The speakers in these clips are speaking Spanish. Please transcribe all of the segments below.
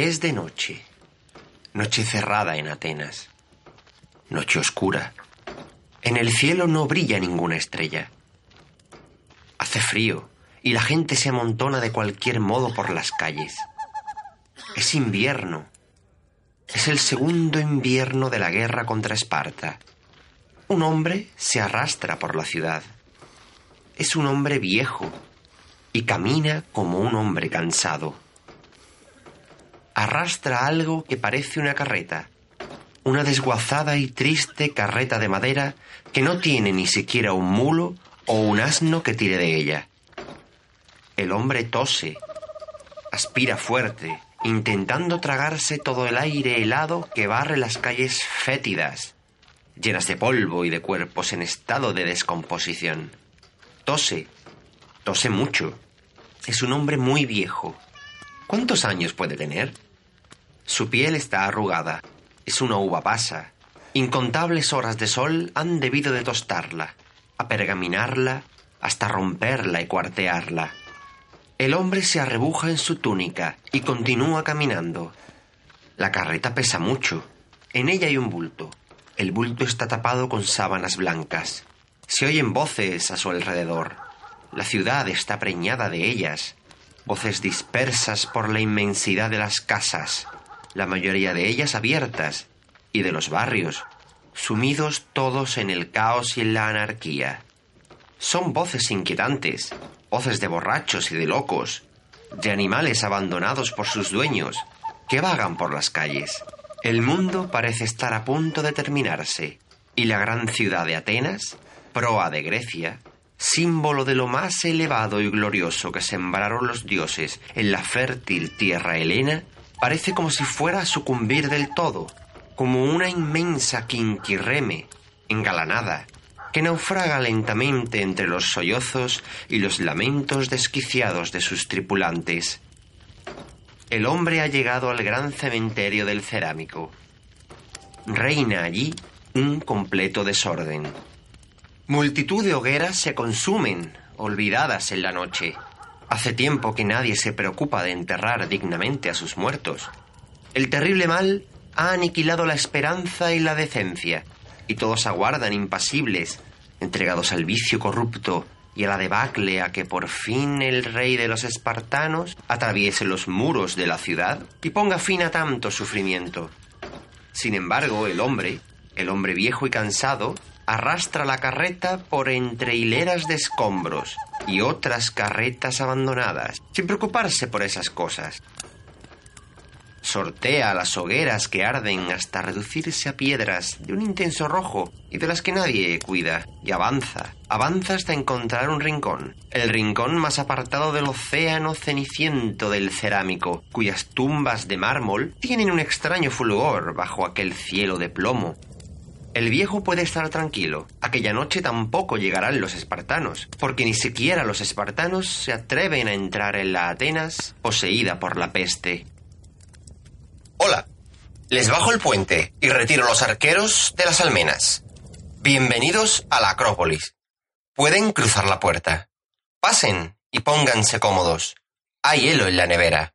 Es de noche, noche cerrada en Atenas, noche oscura. En el cielo no brilla ninguna estrella. Hace frío y la gente se amontona de cualquier modo por las calles. Es invierno. Es el segundo invierno de la guerra contra Esparta. Un hombre se arrastra por la ciudad. Es un hombre viejo y camina como un hombre cansado arrastra algo que parece una carreta, una desguazada y triste carreta de madera que no tiene ni siquiera un mulo o un asno que tire de ella. El hombre tose, aspira fuerte, intentando tragarse todo el aire helado que barre las calles fétidas, llenas de polvo y de cuerpos en estado de descomposición. Tose, tose mucho. Es un hombre muy viejo. ¿Cuántos años puede tener? Su piel está arrugada. Es una uva pasa. Incontables horas de sol han debido de tostarla, apergaminarla, hasta romperla y cuartearla. El hombre se arrebuja en su túnica y continúa caminando. La carreta pesa mucho. En ella hay un bulto. El bulto está tapado con sábanas blancas. Se oyen voces a su alrededor. La ciudad está preñada de ellas. Voces dispersas por la inmensidad de las casas la mayoría de ellas abiertas, y de los barrios, sumidos todos en el caos y en la anarquía. Son voces inquietantes, voces de borrachos y de locos, de animales abandonados por sus dueños, que vagan por las calles. El mundo parece estar a punto de terminarse, y la gran ciudad de Atenas, proa de Grecia, símbolo de lo más elevado y glorioso que sembraron los dioses en la fértil tierra helena, Parece como si fuera a sucumbir del todo, como una inmensa quinquirreme, engalanada, que naufraga lentamente entre los sollozos y los lamentos desquiciados de sus tripulantes. El hombre ha llegado al gran cementerio del cerámico. Reina allí un completo desorden. Multitud de hogueras se consumen, olvidadas en la noche. Hace tiempo que nadie se preocupa de enterrar dignamente a sus muertos. El terrible mal ha aniquilado la esperanza y la decencia, y todos aguardan impasibles, entregados al vicio corrupto y a la debacle a que por fin el rey de los espartanos atraviese los muros de la ciudad y ponga fin a tanto sufrimiento. Sin embargo, el hombre, el hombre viejo y cansado, arrastra la carreta por entre hileras de escombros y otras carretas abandonadas, sin preocuparse por esas cosas. Sortea las hogueras que arden hasta reducirse a piedras de un intenso rojo y de las que nadie cuida, y avanza, avanza hasta encontrar un rincón, el rincón más apartado del océano ceniciento del cerámico, cuyas tumbas de mármol tienen un extraño fulgor bajo aquel cielo de plomo El viejo puede estar tranquilo. Aquella noche tampoco llegarán los espartanos, porque ni siquiera los espartanos se atreven a entrar en la Atenas poseída por la peste. Hola. Les bajo el puente y retiro los arqueros de las almenas. Bienvenidos a la Acrópolis. Pueden cruzar la puerta. Pasen y pónganse cómodos. Hay hielo en la nevera.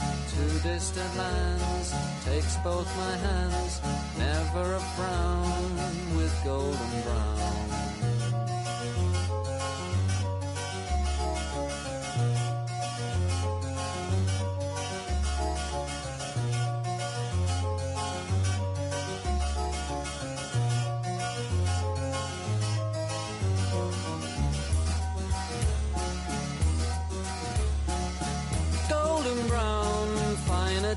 to distant lands takes both my hands never a frown with golden brown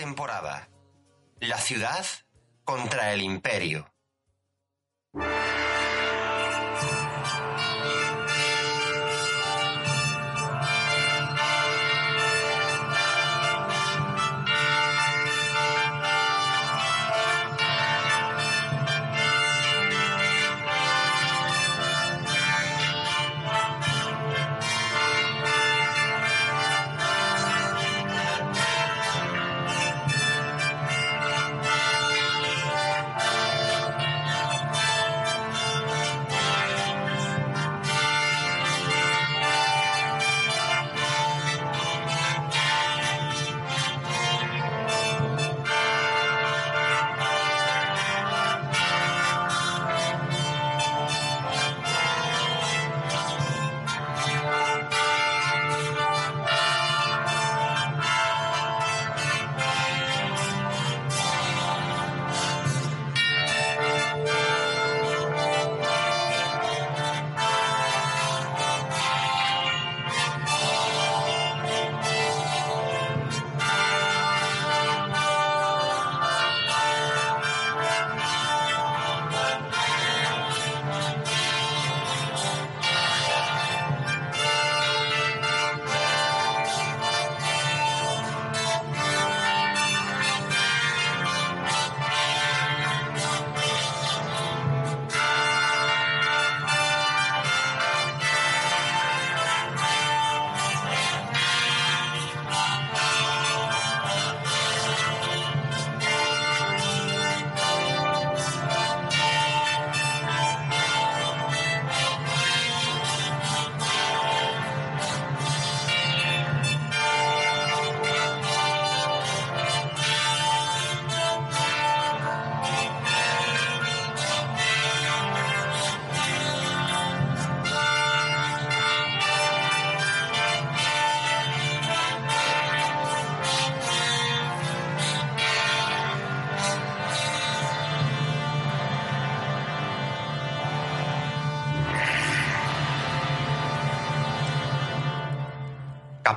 Temporada. La ciudad contra el imperio.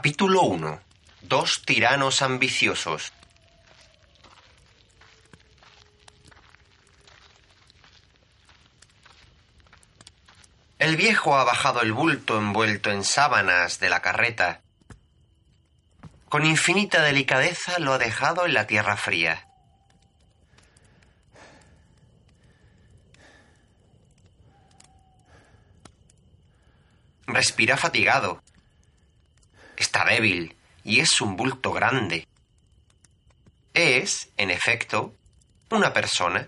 Capítulo 1. Dos tiranos ambiciosos. El viejo ha bajado el bulto envuelto en sábanas de la carreta. Con infinita delicadeza lo ha dejado en la tierra fría. Respira fatigado. Está débil y es un bulto grande. Es, en efecto, una persona,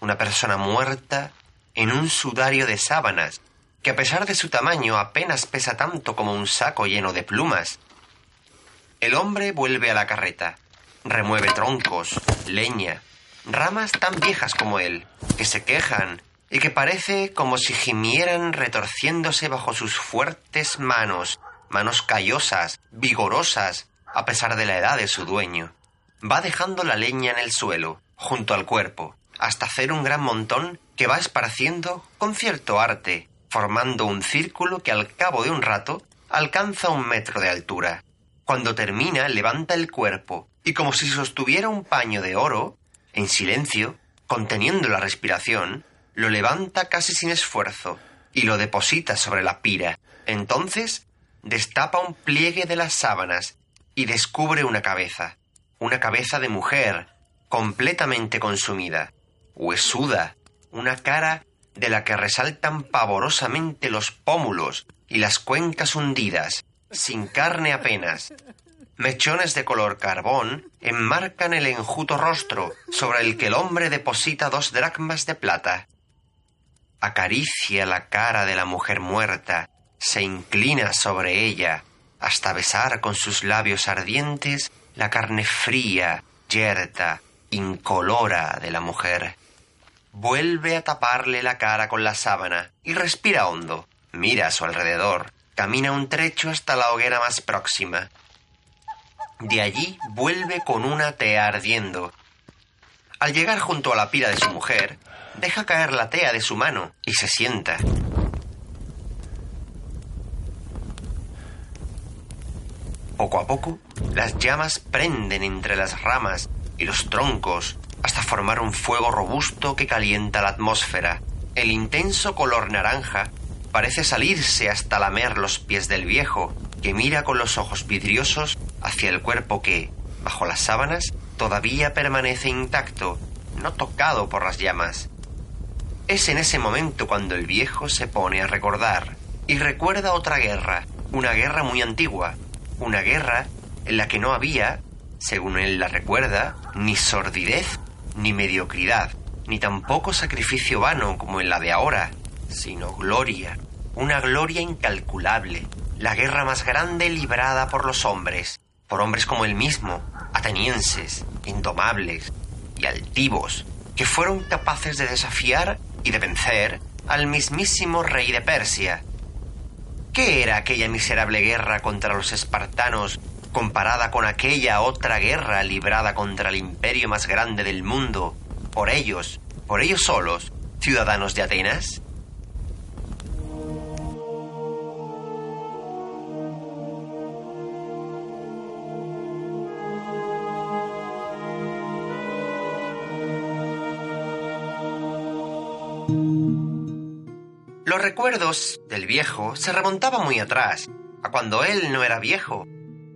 una persona muerta en un sudario de sábanas, que a pesar de su tamaño apenas pesa tanto como un saco lleno de plumas. El hombre vuelve a la carreta, remueve troncos, leña, ramas tan viejas como él, que se quejan y que parece como si gimieran retorciéndose bajo sus fuertes manos, manos callosas, vigorosas, a pesar de la edad de su dueño. Va dejando la leña en el suelo, junto al cuerpo, hasta hacer un gran montón que va esparciendo con cierto arte, formando un círculo que al cabo de un rato alcanza un metro de altura. Cuando termina, levanta el cuerpo y como si sostuviera un paño de oro, en silencio, conteniendo la respiración, lo levanta casi sin esfuerzo y lo deposita sobre la pira. Entonces destapa un pliegue de las sábanas y descubre una cabeza, una cabeza de mujer, completamente consumida, huesuda, una cara de la que resaltan pavorosamente los pómulos y las cuencas hundidas, sin carne apenas. Mechones de color carbón enmarcan el enjuto rostro sobre el que el hombre deposita dos dracmas de plata. Acaricia la cara de la mujer muerta, se inclina sobre ella, hasta besar con sus labios ardientes la carne fría, yerta, incolora de la mujer. Vuelve a taparle la cara con la sábana y respira hondo. Mira a su alrededor. Camina un trecho hasta la hoguera más próxima. De allí vuelve con una tea ardiendo. Al llegar junto a la pila de su mujer, deja caer la tea de su mano y se sienta. Poco a poco, las llamas prenden entre las ramas y los troncos hasta formar un fuego robusto que calienta la atmósfera. El intenso color naranja parece salirse hasta lamer los pies del viejo, que mira con los ojos vidriosos hacia el cuerpo que, bajo las sábanas, todavía permanece intacto, no tocado por las llamas. Es en ese momento cuando el viejo se pone a recordar y recuerda otra guerra, una guerra muy antigua, una guerra en la que no había, según él la recuerda, ni sordidez ni mediocridad, ni tampoco sacrificio vano como en la de ahora, sino gloria, una gloria incalculable, la guerra más grande librada por los hombres, por hombres como él mismo, atenienses, indomables y altivos, que fueron capaces de desafiar y de vencer al mismísimo rey de Persia. ¿Qué era aquella miserable guerra contra los espartanos comparada con aquella otra guerra librada contra el imperio más grande del mundo, por ellos, por ellos solos, ciudadanos de Atenas? Recuerdos del viejo se remontaban muy atrás, a cuando él no era viejo,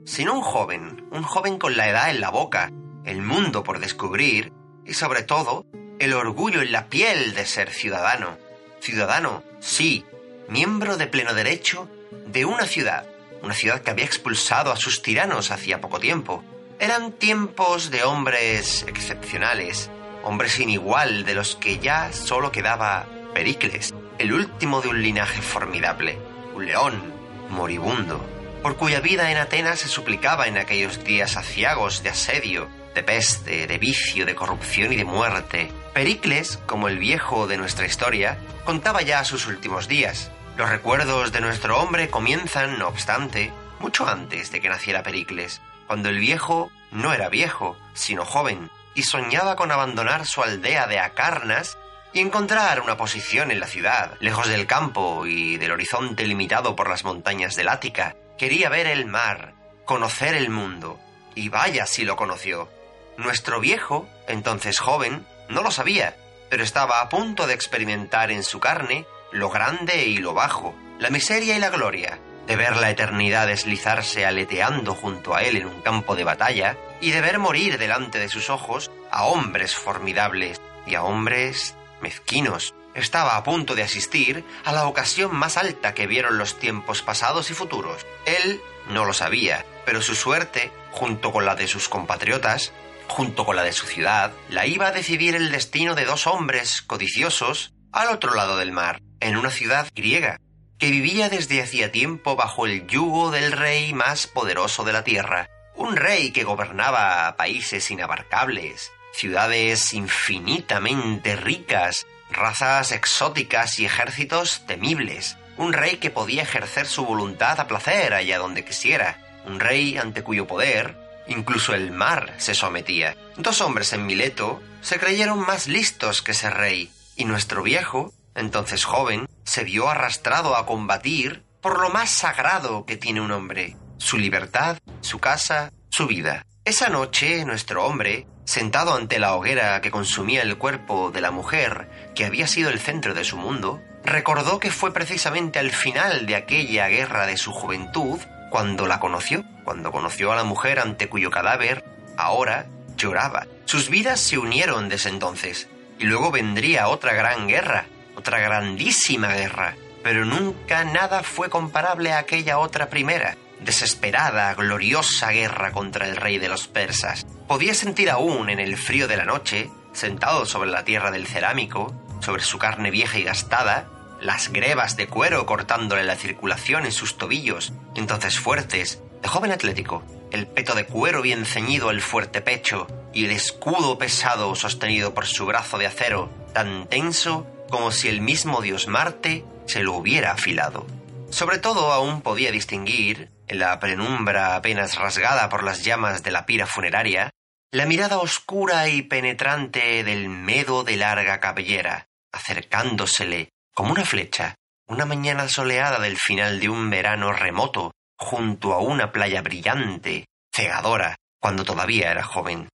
sino un joven, un joven con la edad en la boca, el mundo por descubrir y sobre todo el orgullo en la piel de ser ciudadano. Ciudadano, sí, miembro de pleno derecho de una ciudad, una ciudad que había expulsado a sus tiranos hacía poco tiempo. Eran tiempos de hombres excepcionales, hombres sin igual de los que ya solo quedaba Pericles, el último de un linaje formidable, un león moribundo, por cuya vida en Atenas se suplicaba en aquellos días aciagos de asedio, de peste, de vicio, de corrupción y de muerte. Pericles, como el viejo de nuestra historia, contaba ya sus últimos días. Los recuerdos de nuestro hombre comienzan, no obstante, mucho antes de que naciera Pericles, cuando el viejo no era viejo, sino joven, y soñaba con abandonar su aldea de Acarnas encontrar una posición en la ciudad, lejos del campo y del horizonte limitado por las montañas del Ática. Quería ver el mar, conocer el mundo. Y vaya si lo conoció. Nuestro viejo, entonces joven, no lo sabía, pero estaba a punto de experimentar en su carne lo grande y lo bajo, la miseria y la gloria, de ver la eternidad deslizarse aleteando junto a él en un campo de batalla, y de ver morir delante de sus ojos a hombres formidables y a hombres mezquinos. Estaba a punto de asistir a la ocasión más alta que vieron los tiempos pasados y futuros. Él no lo sabía, pero su suerte, junto con la de sus compatriotas, junto con la de su ciudad, la iba a decidir el destino de dos hombres codiciosos al otro lado del mar, en una ciudad griega, que vivía desde hacía tiempo bajo el yugo del rey más poderoso de la tierra, un rey que gobernaba países inabarcables, ciudades infinitamente ricas, razas exóticas y ejércitos temibles, un rey que podía ejercer su voluntad a placer allá donde quisiera, un rey ante cuyo poder incluso el mar se sometía. Dos hombres en Mileto se creyeron más listos que ese rey, y nuestro viejo, entonces joven, se vio arrastrado a combatir por lo más sagrado que tiene un hombre, su libertad, su casa, su vida. Esa noche nuestro hombre, sentado ante la hoguera que consumía el cuerpo de la mujer que había sido el centro de su mundo, recordó que fue precisamente al final de aquella guerra de su juventud cuando la conoció, cuando conoció a la mujer ante cuyo cadáver ahora lloraba. Sus vidas se unieron desde entonces, y luego vendría otra gran guerra, otra grandísima guerra, pero nunca nada fue comparable a aquella otra primera, desesperada, gloriosa guerra contra el rey de los persas. Podía sentir aún en el frío de la noche, sentado sobre la tierra del cerámico, sobre su carne vieja y gastada, las grebas de cuero cortándole la circulación en sus tobillos, entonces fuertes, de joven atlético, el peto de cuero bien ceñido al fuerte pecho y el escudo pesado sostenido por su brazo de acero, tan tenso como si el mismo dios Marte se lo hubiera afilado. Sobre todo aún podía distinguir, en la penumbra apenas rasgada por las llamas de la pira funeraria, la mirada oscura y penetrante del medo de larga cabellera, acercándosele como una flecha, una mañana soleada del final de un verano remoto, junto a una playa brillante, cegadora, cuando todavía era joven.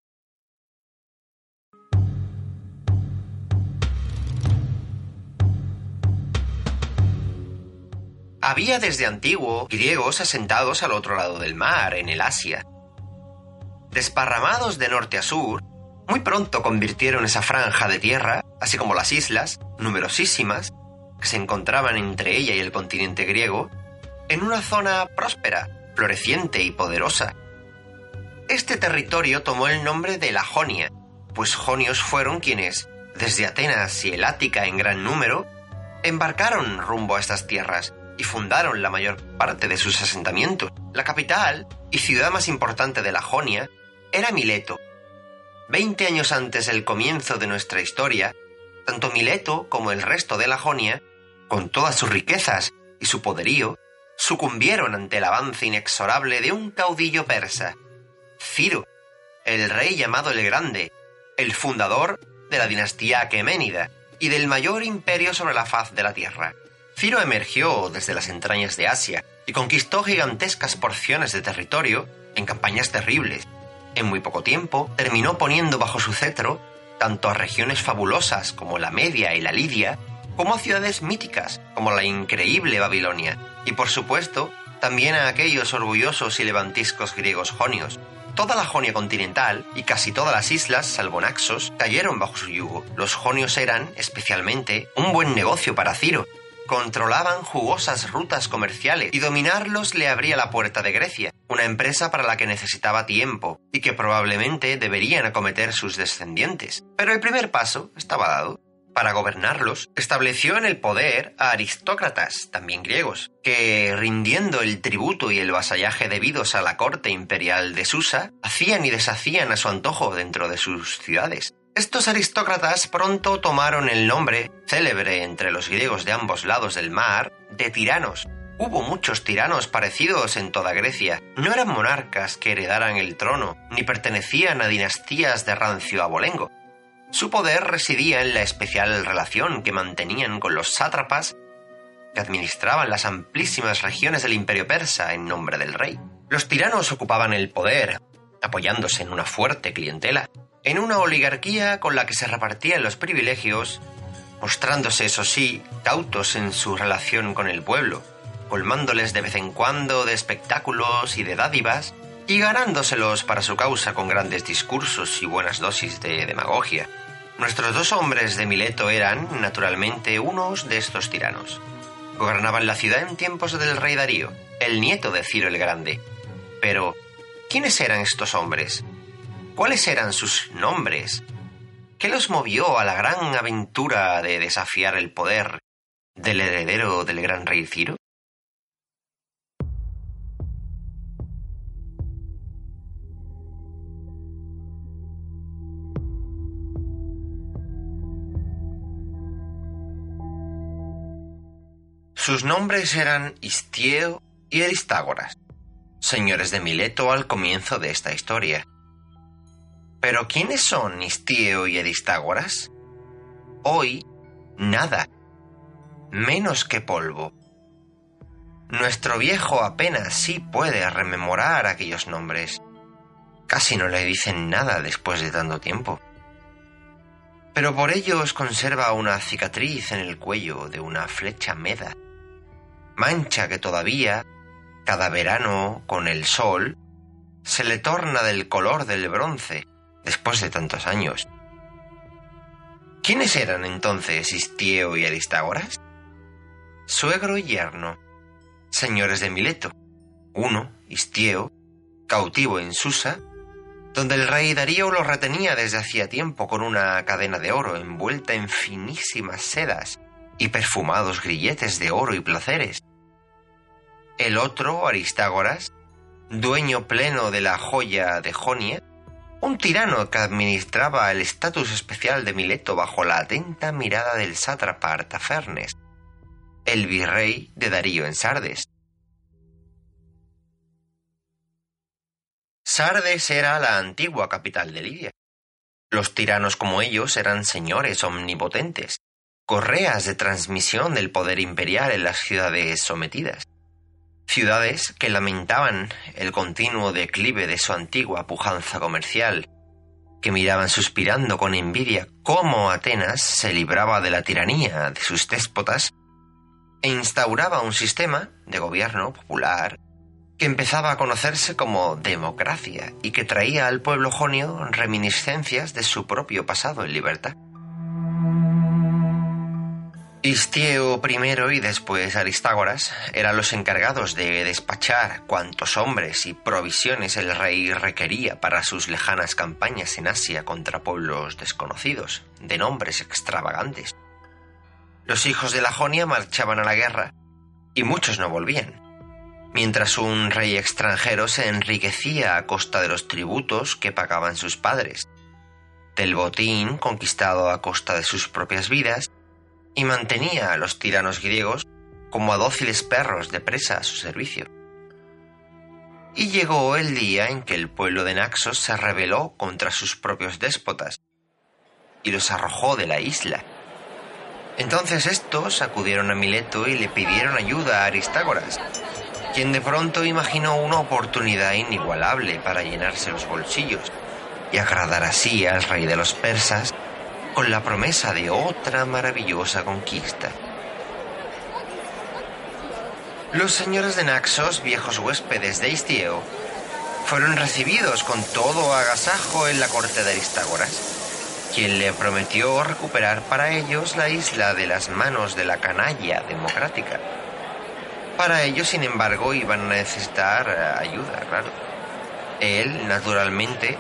Había desde antiguo griegos asentados al otro lado del mar, en el Asia. Desparramados de norte a sur, muy pronto convirtieron esa franja de tierra, así como las islas, numerosísimas, que se encontraban entre ella y el continente griego, en una zona próspera, floreciente y poderosa. Este territorio tomó el nombre de la Jonia, pues jonios fueron quienes, desde Atenas y el Ática en gran número, embarcaron rumbo a estas tierras y fundaron la mayor parte de sus asentamientos. La capital y ciudad más importante de la Jonia era Mileto. Veinte años antes del comienzo de nuestra historia, tanto Mileto como el resto de la Jonia con todas sus riquezas y su poderío, sucumbieron ante el avance inexorable de un caudillo persa, Ciro, el rey llamado el Grande, el fundador de la dinastía aqueménida y del mayor imperio sobre la faz de la tierra. Ciro emergió desde las entrañas de Asia y conquistó gigantescas porciones de territorio en campañas terribles. En muy poco tiempo terminó poniendo bajo su cetro tanto a regiones fabulosas como la Media y la Lidia, como a ciudades míticas, como la increíble Babilonia, y por supuesto, también a aquellos orgullosos y levantiscos griegos jonios. Toda la Jonia continental y casi todas las islas, salvo Naxos, cayeron bajo su yugo. Los jonios eran, especialmente, un buen negocio para Ciro. Controlaban jugosas rutas comerciales y dominarlos le abría la puerta de Grecia, una empresa para la que necesitaba tiempo y que probablemente deberían acometer sus descendientes. Pero el primer paso estaba dado para gobernarlos, estableció en el poder a aristócratas, también griegos, que, rindiendo el tributo y el vasallaje debidos a la corte imperial de Susa, hacían y deshacían a su antojo dentro de sus ciudades. Estos aristócratas pronto tomaron el nombre, célebre entre los griegos de ambos lados del mar, de tiranos. Hubo muchos tiranos parecidos en toda Grecia. No eran monarcas que heredaran el trono, ni pertenecían a dinastías de rancio abolengo su poder residía en la especial relación que mantenían con los sátrapas que administraban las amplísimas regiones del imperio persa en nombre del rey. Los tiranos ocupaban el poder, apoyándose en una fuerte clientela, en una oligarquía con la que se repartían los privilegios, mostrándose, eso sí, cautos en su relación con el pueblo, colmándoles de vez en cuando de espectáculos y de dádivas, y ganándoselos para su causa con grandes discursos y buenas dosis de demagogia. Nuestros dos hombres de Mileto eran, naturalmente, unos de estos tiranos. Gobernaban la ciudad en tiempos del rey Darío, el nieto de Ciro el Grande. Pero, ¿quiénes eran estos hombres? ¿Cuáles eran sus nombres? ¿Qué los movió a la gran aventura de desafiar el poder del heredero del gran rey Ciro? Sus nombres eran Istieo y Aristágoras, señores de Mileto al comienzo de esta historia. Pero ¿quiénes son Istieo y Aristágoras? Hoy, nada, menos que polvo. Nuestro viejo apenas sí puede rememorar aquellos nombres. Casi no le dicen nada después de tanto tiempo. Pero por ellos conserva una cicatriz en el cuello de una flecha meda mancha que todavía, cada verano, con el sol, se le torna del color del bronce después de tantos años. ¿Quiénes eran entonces Istieo y Aristágoras? Suegro y yerno, señores de Mileto. Uno, Istieo, cautivo en Susa, donde el rey Darío lo retenía desde hacía tiempo con una cadena de oro envuelta en finísimas sedas y perfumados grilletes de oro y placeres. El otro, Aristágoras, dueño pleno de la joya de Jonia, un tirano que administraba el estatus especial de Mileto bajo la atenta mirada del sátrapa Artafernes, el virrey de Darío en Sardes. Sardes era la antigua capital de Lidia. Los tiranos como ellos eran señores omnipotentes, correas de transmisión del poder imperial en las ciudades sometidas. Ciudades que lamentaban el continuo declive de su antigua pujanza comercial, que miraban suspirando con envidia cómo Atenas se libraba de la tiranía de sus déspotas e instauraba un sistema de gobierno popular que empezaba a conocerse como democracia y que traía al pueblo jonio reminiscencias de su propio pasado en libertad. Istieo primero y después Aristágoras eran los encargados de despachar cuantos hombres y provisiones el rey requería para sus lejanas campañas en Asia contra pueblos desconocidos, de nombres extravagantes. Los hijos de la Jonia marchaban a la guerra y muchos no volvían, mientras un rey extranjero se enriquecía a costa de los tributos que pagaban sus padres, del botín conquistado a costa de sus propias vidas y mantenía a los tiranos griegos como a dóciles perros de presa a su servicio. Y llegó el día en que el pueblo de Naxos se rebeló contra sus propios déspotas y los arrojó de la isla. Entonces estos acudieron a Mileto y le pidieron ayuda a Aristágoras, quien de pronto imaginó una oportunidad inigualable para llenarse los bolsillos y agradar así al rey de los persas con la promesa de otra maravillosa conquista. Los señores de Naxos, viejos huéspedes de Istieo, fueron recibidos con todo agasajo en la corte de Aristágoras, quien le prometió recuperar para ellos la isla de las manos de la canalla democrática. Para ello, sin embargo, iban a necesitar ayuda, claro. Él, naturalmente,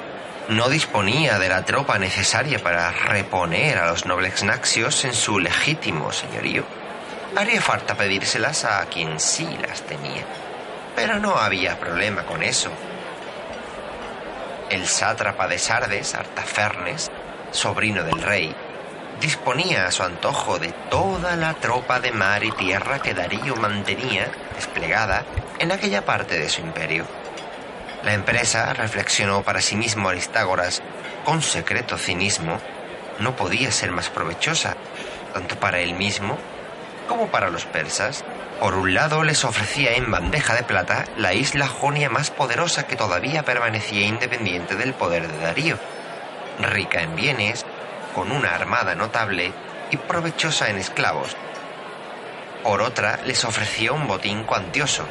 no disponía de la tropa necesaria para reponer a los nobles naxios en su legítimo señorío. Haría falta pedírselas a quien sí las tenía. Pero no había problema con eso. El sátrapa de Sardes, Artafernes, sobrino del rey, disponía a su antojo de toda la tropa de mar y tierra que Darío mantenía desplegada en aquella parte de su imperio. La empresa, reflexionó para sí mismo Aristágoras, con secreto cinismo, no podía ser más provechosa, tanto para él mismo como para los persas. Por un lado les ofrecía en bandeja de plata la isla Jonia más poderosa que todavía permanecía independiente del poder de Darío, rica en bienes, con una armada notable y provechosa en esclavos. Por otra les ofrecía un botín cuantioso,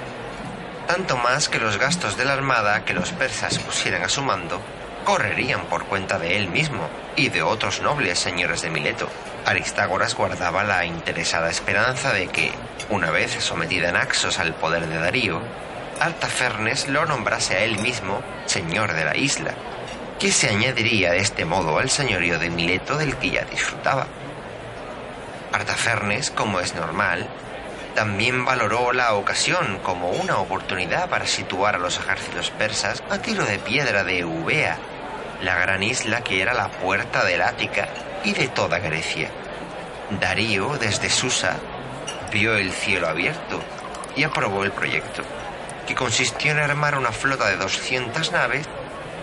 tanto más que los gastos de la armada que los persas pusieran a su mando correrían por cuenta de él mismo y de otros nobles señores de Mileto. Aristágoras guardaba la interesada esperanza de que, una vez sometida Naxos al poder de Darío, Artafernes lo nombrase a él mismo señor de la isla, que se añadiría de este modo al señorío de Mileto del que ya disfrutaba. Artafernes, como es normal, también valoró la ocasión como una oportunidad para situar a los ejércitos persas a tiro de piedra de Eubea, la gran isla que era la puerta del Ática y de toda Grecia. Darío, desde Susa, vio el cielo abierto y aprobó el proyecto, que consistió en armar una flota de 200 naves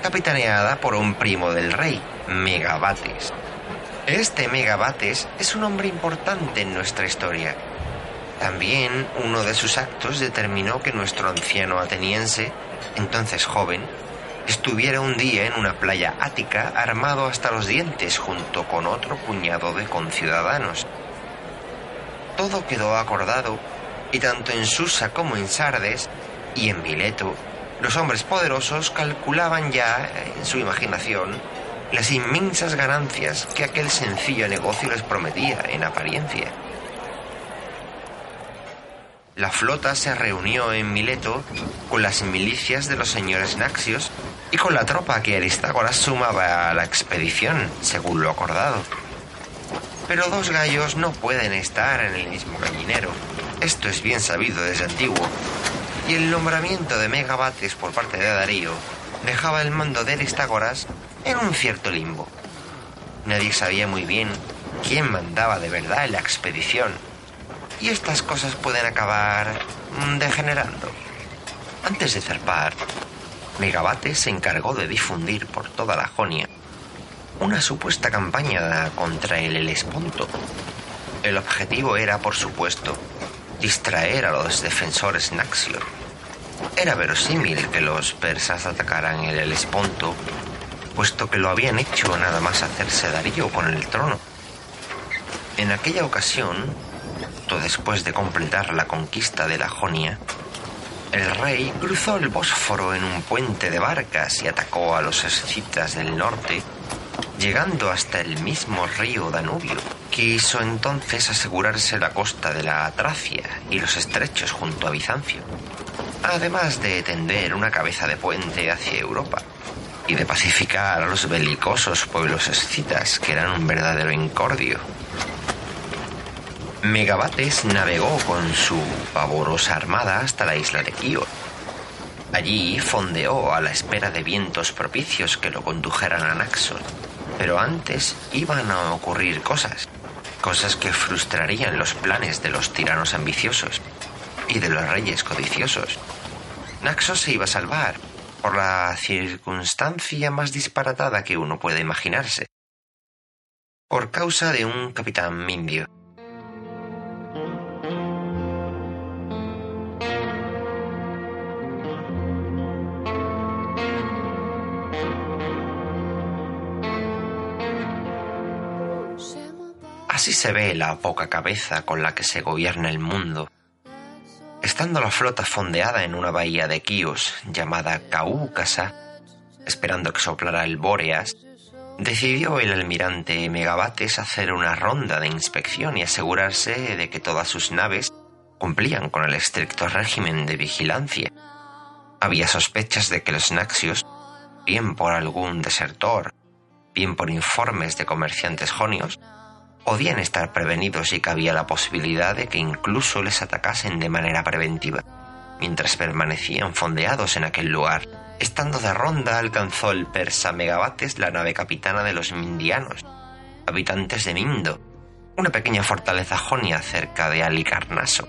capitaneada por un primo del rey, Megabates. Este Megabates es un hombre importante en nuestra historia. También uno de sus actos determinó que nuestro anciano ateniense, entonces joven, estuviera un día en una playa ática armado hasta los dientes junto con otro puñado de conciudadanos. Todo quedó acordado y tanto en Susa como en Sardes y en Mileto, los hombres poderosos calculaban ya en su imaginación las inmensas ganancias que aquel sencillo negocio les prometía en apariencia. La flota se reunió en Mileto con las milicias de los señores Naxios y con la tropa que Aristágoras sumaba a la expedición, según lo acordado. Pero dos gallos no pueden estar en el mismo gallinero. Esto es bien sabido desde antiguo. Y el nombramiento de Megabates por parte de Darío dejaba el mando de Aristágoras en un cierto limbo. Nadie sabía muy bien quién mandaba de verdad en la expedición. Y estas cosas pueden acabar mm, degenerando. Antes de zarpar, Megabate se encargó de difundir por toda la Jonia una supuesta campaña contra el Helesponto. El objetivo era, por supuesto, distraer a los defensores Naxior. Era verosímil que los persas atacaran el Helesponto, puesto que lo habían hecho nada más hacerse Darío con el trono. En aquella ocasión, después de completar la conquista de la Jonia, el rey cruzó el Bósforo en un puente de barcas y atacó a los escitas del norte, llegando hasta el mismo río Danubio. Quiso entonces asegurarse la costa de la Tracia y los estrechos junto a Bizancio, además de tender una cabeza de puente hacia Europa y de pacificar a los belicosos pueblos escitas que eran un verdadero incordio. Megabates navegó con su pavorosa armada hasta la isla de Kio. Allí fondeó a la espera de vientos propicios que lo condujeran a Naxos. Pero antes iban a ocurrir cosas, cosas que frustrarían los planes de los tiranos ambiciosos y de los reyes codiciosos. Naxos se iba a salvar por la circunstancia más disparatada que uno puede imaginarse, por causa de un capitán mindio Así se ve la poca cabeza con la que se gobierna el mundo. Estando la flota fondeada en una bahía de Quíos llamada Caúcasa, esperando que soplara el Bóreas, decidió el almirante Megabates hacer una ronda de inspección y asegurarse de que todas sus naves cumplían con el estricto régimen de vigilancia. Había sospechas de que los naxios, bien por algún desertor, bien por informes de comerciantes jonios, podían estar prevenidos y cabía la posibilidad de que incluso les atacasen de manera preventiva. Mientras permanecían fondeados en aquel lugar, estando de ronda alcanzó el persa Megabates la nave capitana de los Mindianos, habitantes de Mindo, una pequeña fortaleza jonia cerca de Alicarnaso.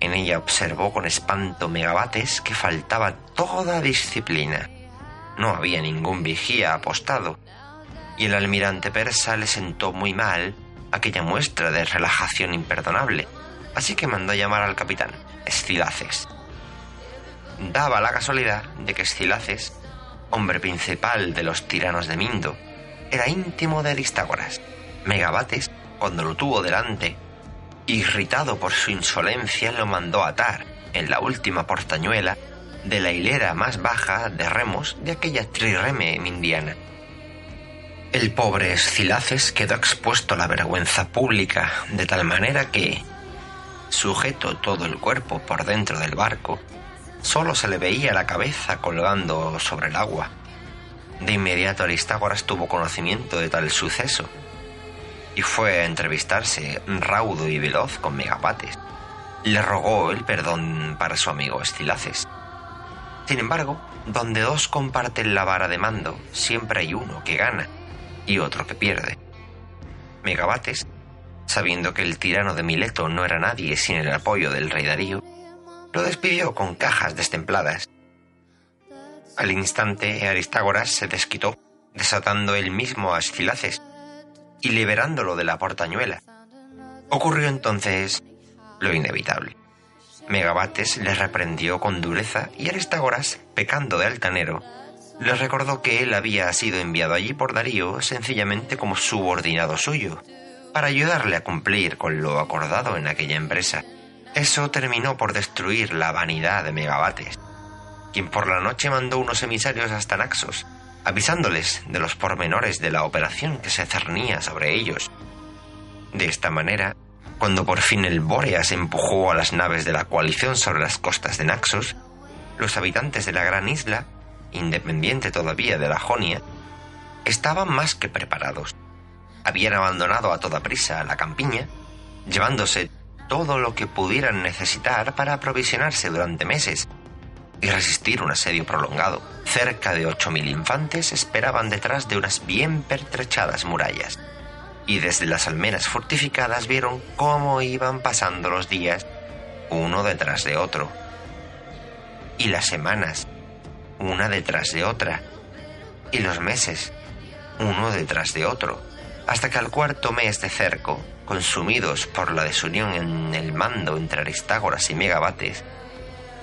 En ella observó con espanto Megabates que faltaba toda disciplina. No había ningún vigía apostado, y el almirante persa le sentó muy mal aquella muestra de relajación imperdonable, así que mandó llamar al capitán, Escilaces. Daba la casualidad de que Escilaces, hombre principal de los tiranos de Mindo, era íntimo de Aristágoras. Megabates, cuando lo tuvo delante, irritado por su insolencia, lo mandó atar en la última portañuela de la hilera más baja de remos de aquella trireme mindiana. El pobre Escilaces quedó expuesto a la vergüenza pública de tal manera que, sujeto todo el cuerpo por dentro del barco, solo se le veía la cabeza colgando sobre el agua. De inmediato Aristágoras tuvo conocimiento de tal suceso y fue a entrevistarse raudo y veloz con Megapates. Le rogó el perdón para su amigo Escilaces. Sin embargo, donde dos comparten la vara de mando, siempre hay uno que gana y otro que pierde. Megabates, sabiendo que el tirano de Mileto no era nadie sin el apoyo del rey Darío, lo despidió con cajas destempladas. Al instante, Aristágoras se desquitó, desatando él mismo a Escilaces y liberándolo de la portañuela. Ocurrió entonces lo inevitable. Megabates le reprendió con dureza y Aristágoras, pecando de altanero, le recordó que él había sido enviado allí por Darío sencillamente como subordinado suyo, para ayudarle a cumplir con lo acordado en aquella empresa. Eso terminó por destruir la vanidad de Megabates, quien por la noche mandó unos emisarios hasta Naxos, avisándoles de los pormenores de la operación que se cernía sobre ellos. De esta manera, cuando por fin el Bóreas empujó a las naves de la coalición sobre las costas de Naxos, los habitantes de la gran isla independiente todavía de la Jonia, estaban más que preparados. Habían abandonado a toda prisa la campiña, llevándose todo lo que pudieran necesitar para aprovisionarse durante meses y resistir un asedio prolongado. Cerca de ocho mil infantes esperaban detrás de unas bien pertrechadas murallas, y desde las almenas fortificadas vieron cómo iban pasando los días uno detrás de otro. Y las semanas una detrás de otra, y los meses, uno detrás de otro, hasta que al cuarto mes de cerco, consumidos por la desunión en el mando entre Aristágoras y Megabates,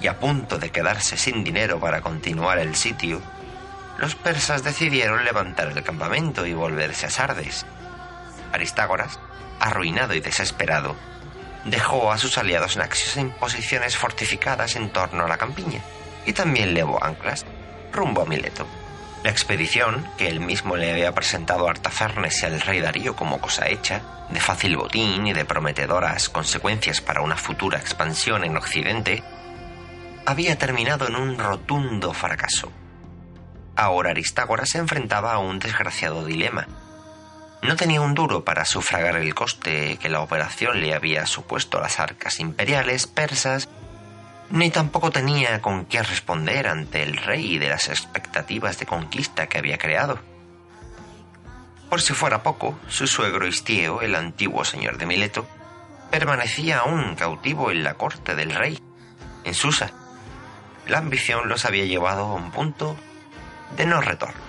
y a punto de quedarse sin dinero para continuar el sitio, los persas decidieron levantar el campamento y volverse a Sardes. Aristágoras, arruinado y desesperado, dejó a sus aliados naxios en posiciones fortificadas en torno a la campiña y también levó anclas rumbo a Mileto. La expedición, que él mismo le había presentado a Artafernes y al rey Darío como cosa hecha, de fácil botín y de prometedoras consecuencias para una futura expansión en Occidente, había terminado en un rotundo fracaso. Ahora Aristágoras se enfrentaba a un desgraciado dilema. No tenía un duro para sufragar el coste que la operación le había supuesto a las arcas imperiales persas ni tampoco tenía con qué responder ante el rey de las expectativas de conquista que había creado. Por si fuera poco, su suegro Istio, el antiguo señor de Mileto, permanecía aún cautivo en la corte del rey, en Susa. La ambición los había llevado a un punto de no retorno.